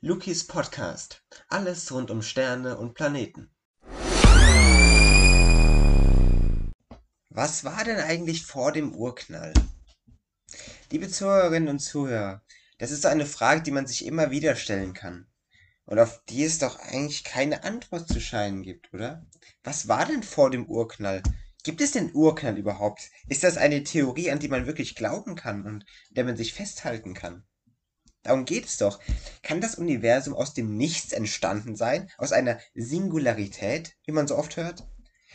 Lukis Podcast. Alles rund um Sterne und Planeten. Was war denn eigentlich vor dem Urknall? Liebe Zuhörerinnen und Zuhörer, das ist eine Frage, die man sich immer wieder stellen kann. Und auf die es doch eigentlich keine Antwort zu scheinen gibt, oder? Was war denn vor dem Urknall? Gibt es den Urknall überhaupt? Ist das eine Theorie, an die man wirklich glauben kann und der man sich festhalten kann? Darum geht es doch. Kann das Universum aus dem Nichts entstanden sein? Aus einer Singularität, wie man so oft hört?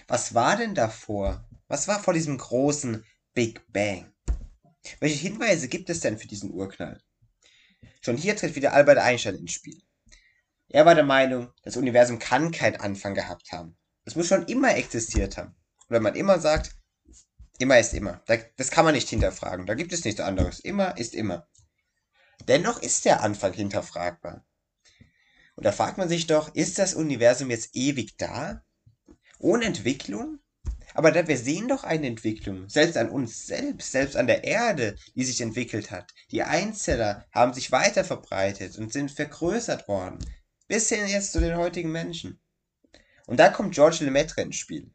Was war denn davor? Was war vor diesem großen Big Bang? Welche Hinweise gibt es denn für diesen Urknall? Schon hier tritt wieder Albert Einstein ins Spiel. Er war der Meinung, das Universum kann keinen Anfang gehabt haben. Es muss schon immer existiert haben. Und wenn man immer sagt, immer ist immer, das kann man nicht hinterfragen. Da gibt es nichts anderes. Immer ist immer. Dennoch ist der Anfang hinterfragbar. Und da fragt man sich doch, ist das Universum jetzt ewig da? Ohne Entwicklung? Aber wir sehen doch eine Entwicklung, selbst an uns selbst, selbst an der Erde, die sich entwickelt hat. Die Einzeller haben sich weiter verbreitet und sind vergrößert worden, bis hin jetzt zu den heutigen Menschen. Und da kommt George Lemaitre ins Spiel.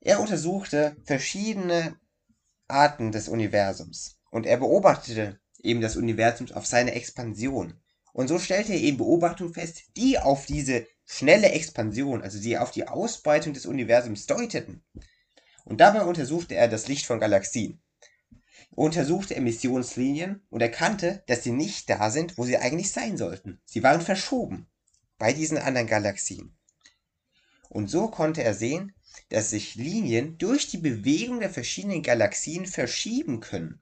Er untersuchte verschiedene Arten des Universums und er beobachtete eben das Universums auf seine Expansion. Und so stellte er eben Beobachtungen fest, die auf diese schnelle Expansion, also die auf die Ausbreitung des Universums deuteten. Und dabei untersuchte er das Licht von Galaxien. Er untersuchte Emissionslinien und erkannte, dass sie nicht da sind, wo sie eigentlich sein sollten. Sie waren verschoben bei diesen anderen Galaxien. Und so konnte er sehen, dass sich Linien durch die Bewegung der verschiedenen Galaxien verschieben können.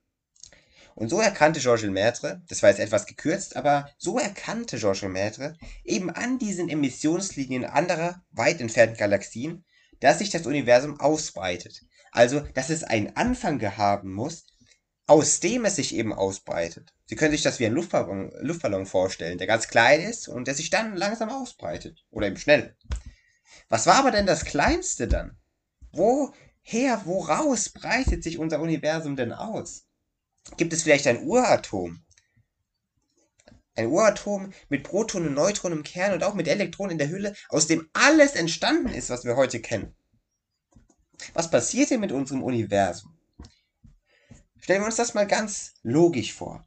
Und so erkannte Georges Lemaitre, das war jetzt etwas gekürzt, aber so erkannte Georges Lemaitre eben an diesen Emissionslinien anderer, weit entfernten Galaxien, dass sich das Universum ausbreitet. Also, dass es einen Anfang haben muss, aus dem es sich eben ausbreitet. Sie können sich das wie ein Luftballon, Luftballon vorstellen, der ganz klein ist und der sich dann langsam ausbreitet. Oder eben schnell. Was war aber denn das Kleinste dann? Woher, woraus breitet sich unser Universum denn aus? Gibt es vielleicht ein Uratom? Ein Uratom mit Protonen und Neutronen im Kern und auch mit Elektronen in der Hülle, aus dem alles entstanden ist, was wir heute kennen. Was passiert denn mit unserem Universum? Stellen wir uns das mal ganz logisch vor.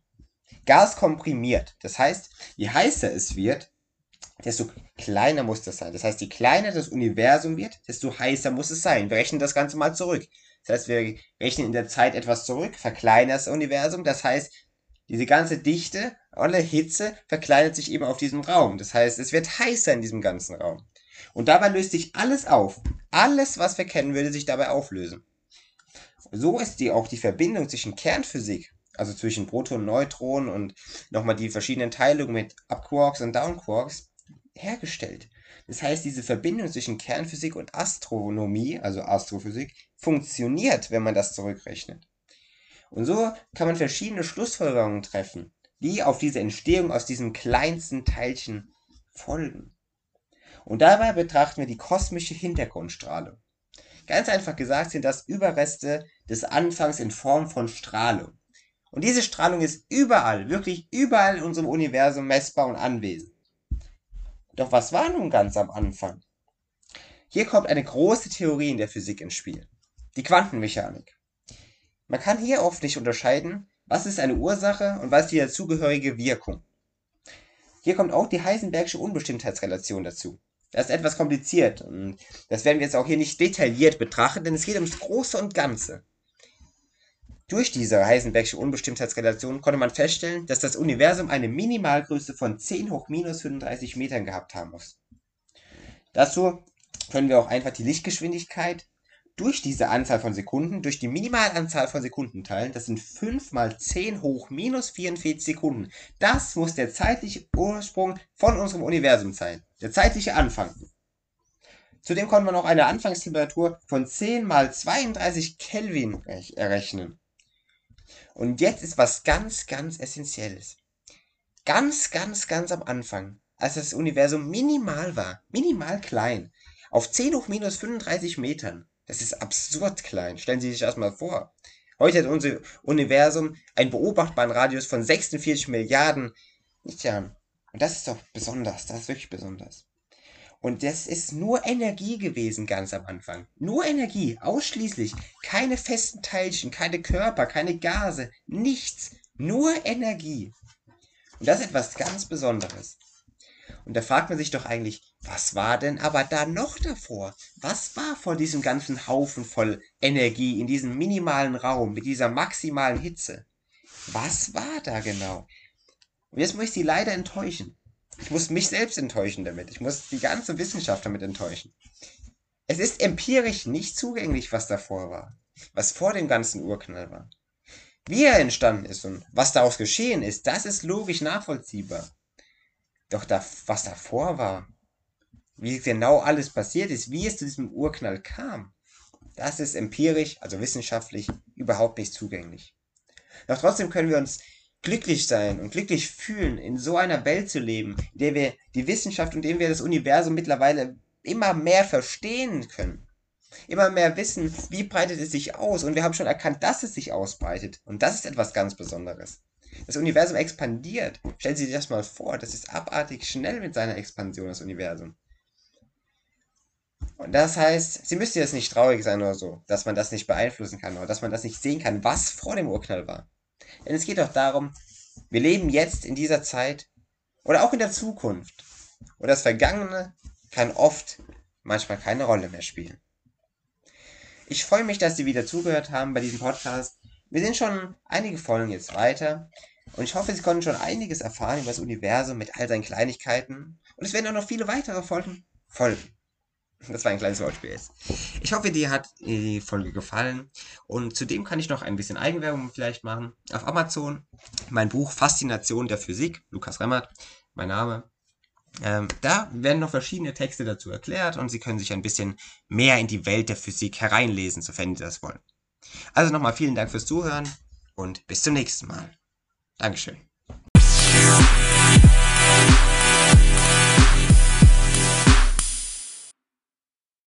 Gas komprimiert. Das heißt, je heißer es wird, desto kleiner muss das sein. Das heißt, je kleiner das Universum wird, desto heißer muss es sein. Wir rechnen das Ganze mal zurück. Das heißt, wir rechnen in der Zeit etwas zurück, verkleinern das Universum. Das heißt, diese ganze Dichte, alle Hitze verkleinert sich eben auf diesem Raum. Das heißt, es wird heißer in diesem ganzen Raum. Und dabei löst sich alles auf. Alles, was wir kennen, würde sich dabei auflösen. So ist die auch die Verbindung zwischen Kernphysik, also zwischen Protonen, Neutronen und nochmal die verschiedenen Teilungen mit Upquarks und Downquarks hergestellt. Das heißt, diese Verbindung zwischen Kernphysik und Astronomie, also Astrophysik, funktioniert, wenn man das zurückrechnet. Und so kann man verschiedene Schlussfolgerungen treffen, die auf diese Entstehung aus diesem kleinsten Teilchen folgen. Und dabei betrachten wir die kosmische Hintergrundstrahlung. Ganz einfach gesagt sind das Überreste des Anfangs in Form von Strahlung. Und diese Strahlung ist überall, wirklich überall in unserem Universum messbar und anwesend. Doch was war nun ganz am Anfang? Hier kommt eine große Theorie in der Physik ins Spiel, die Quantenmechanik. Man kann hier oft nicht unterscheiden, was ist eine Ursache und was ist die dazugehörige Wirkung. Hier kommt auch die Heisenbergsche Unbestimmtheitsrelation dazu. Das ist etwas kompliziert und das werden wir jetzt auch hier nicht detailliert betrachten, denn es geht ums Große und Ganze. Durch diese Heisenbergsche Unbestimmtheitsrelation konnte man feststellen, dass das Universum eine Minimalgröße von 10 hoch minus 35 Metern gehabt haben muss. Dazu können wir auch einfach die Lichtgeschwindigkeit durch diese Anzahl von Sekunden, durch die Minimalanzahl von Sekunden teilen. Das sind 5 mal 10 hoch minus 44 Sekunden. Das muss der zeitliche Ursprung von unserem Universum sein. Der zeitliche Anfang. Zudem konnte man auch eine Anfangstemperatur von 10 mal 32 Kelvin errechnen. Und jetzt ist was ganz, ganz Essentielles. Ganz, ganz, ganz am Anfang, als das Universum minimal war, minimal klein, auf 10 hoch minus 35 Metern. Das ist absurd klein. Stellen Sie sich das mal vor. Heute hat unser Universum einen beobachtbaren Radius von 46 Milliarden Lichtjahren. Und das ist doch besonders, das ist wirklich besonders. Und das ist nur Energie gewesen ganz am Anfang. Nur Energie, ausschließlich. Keine festen Teilchen, keine Körper, keine Gase, nichts. Nur Energie. Und das ist etwas ganz Besonderes. Und da fragt man sich doch eigentlich, was war denn aber da noch davor? Was war vor diesem ganzen Haufen voll Energie in diesem minimalen Raum mit dieser maximalen Hitze? Was war da genau? Und jetzt muss ich Sie leider enttäuschen. Ich muss mich selbst enttäuschen damit. Ich muss die ganze Wissenschaft damit enttäuschen. Es ist empirisch nicht zugänglich, was davor war. Was vor dem ganzen Urknall war. Wie er entstanden ist und was daraus geschehen ist, das ist logisch nachvollziehbar. Doch da, was davor war, wie genau alles passiert ist, wie es zu diesem Urknall kam, das ist empirisch, also wissenschaftlich, überhaupt nicht zugänglich. Doch trotzdem können wir uns glücklich sein und glücklich fühlen, in so einer Welt zu leben, in der wir die Wissenschaft und in der wir das Universum mittlerweile immer mehr verstehen können. Immer mehr wissen, wie breitet es sich aus. Und wir haben schon erkannt, dass es sich ausbreitet. Und das ist etwas ganz Besonderes. Das Universum expandiert. Stellen Sie sich das mal vor, das ist abartig schnell mit seiner Expansion, das Universum. Und das heißt, Sie müssen jetzt nicht traurig sein oder so, dass man das nicht beeinflussen kann oder dass man das nicht sehen kann, was vor dem Urknall war. Denn es geht doch darum, wir leben jetzt in dieser Zeit oder auch in der Zukunft. Und das Vergangene kann oft manchmal keine Rolle mehr spielen. Ich freue mich, dass Sie wieder zugehört haben bei diesem Podcast. Wir sind schon einige Folgen jetzt weiter und ich hoffe, Sie konnten schon einiges erfahren über das Universum mit all seinen Kleinigkeiten. Und es werden auch noch viele weitere Folgen folgen. Das war ein kleines Wortspiel. Ich hoffe, dir hat die Folge gefallen. Und zudem kann ich noch ein bisschen Eigenwerbung vielleicht machen. Auf Amazon mein Buch Faszination der Physik, Lukas Remmert, mein Name. Ähm, da werden noch verschiedene Texte dazu erklärt und Sie können sich ein bisschen mehr in die Welt der Physik hereinlesen, sofern Sie das wollen. Also nochmal vielen Dank fürs Zuhören und bis zum nächsten Mal. Dankeschön.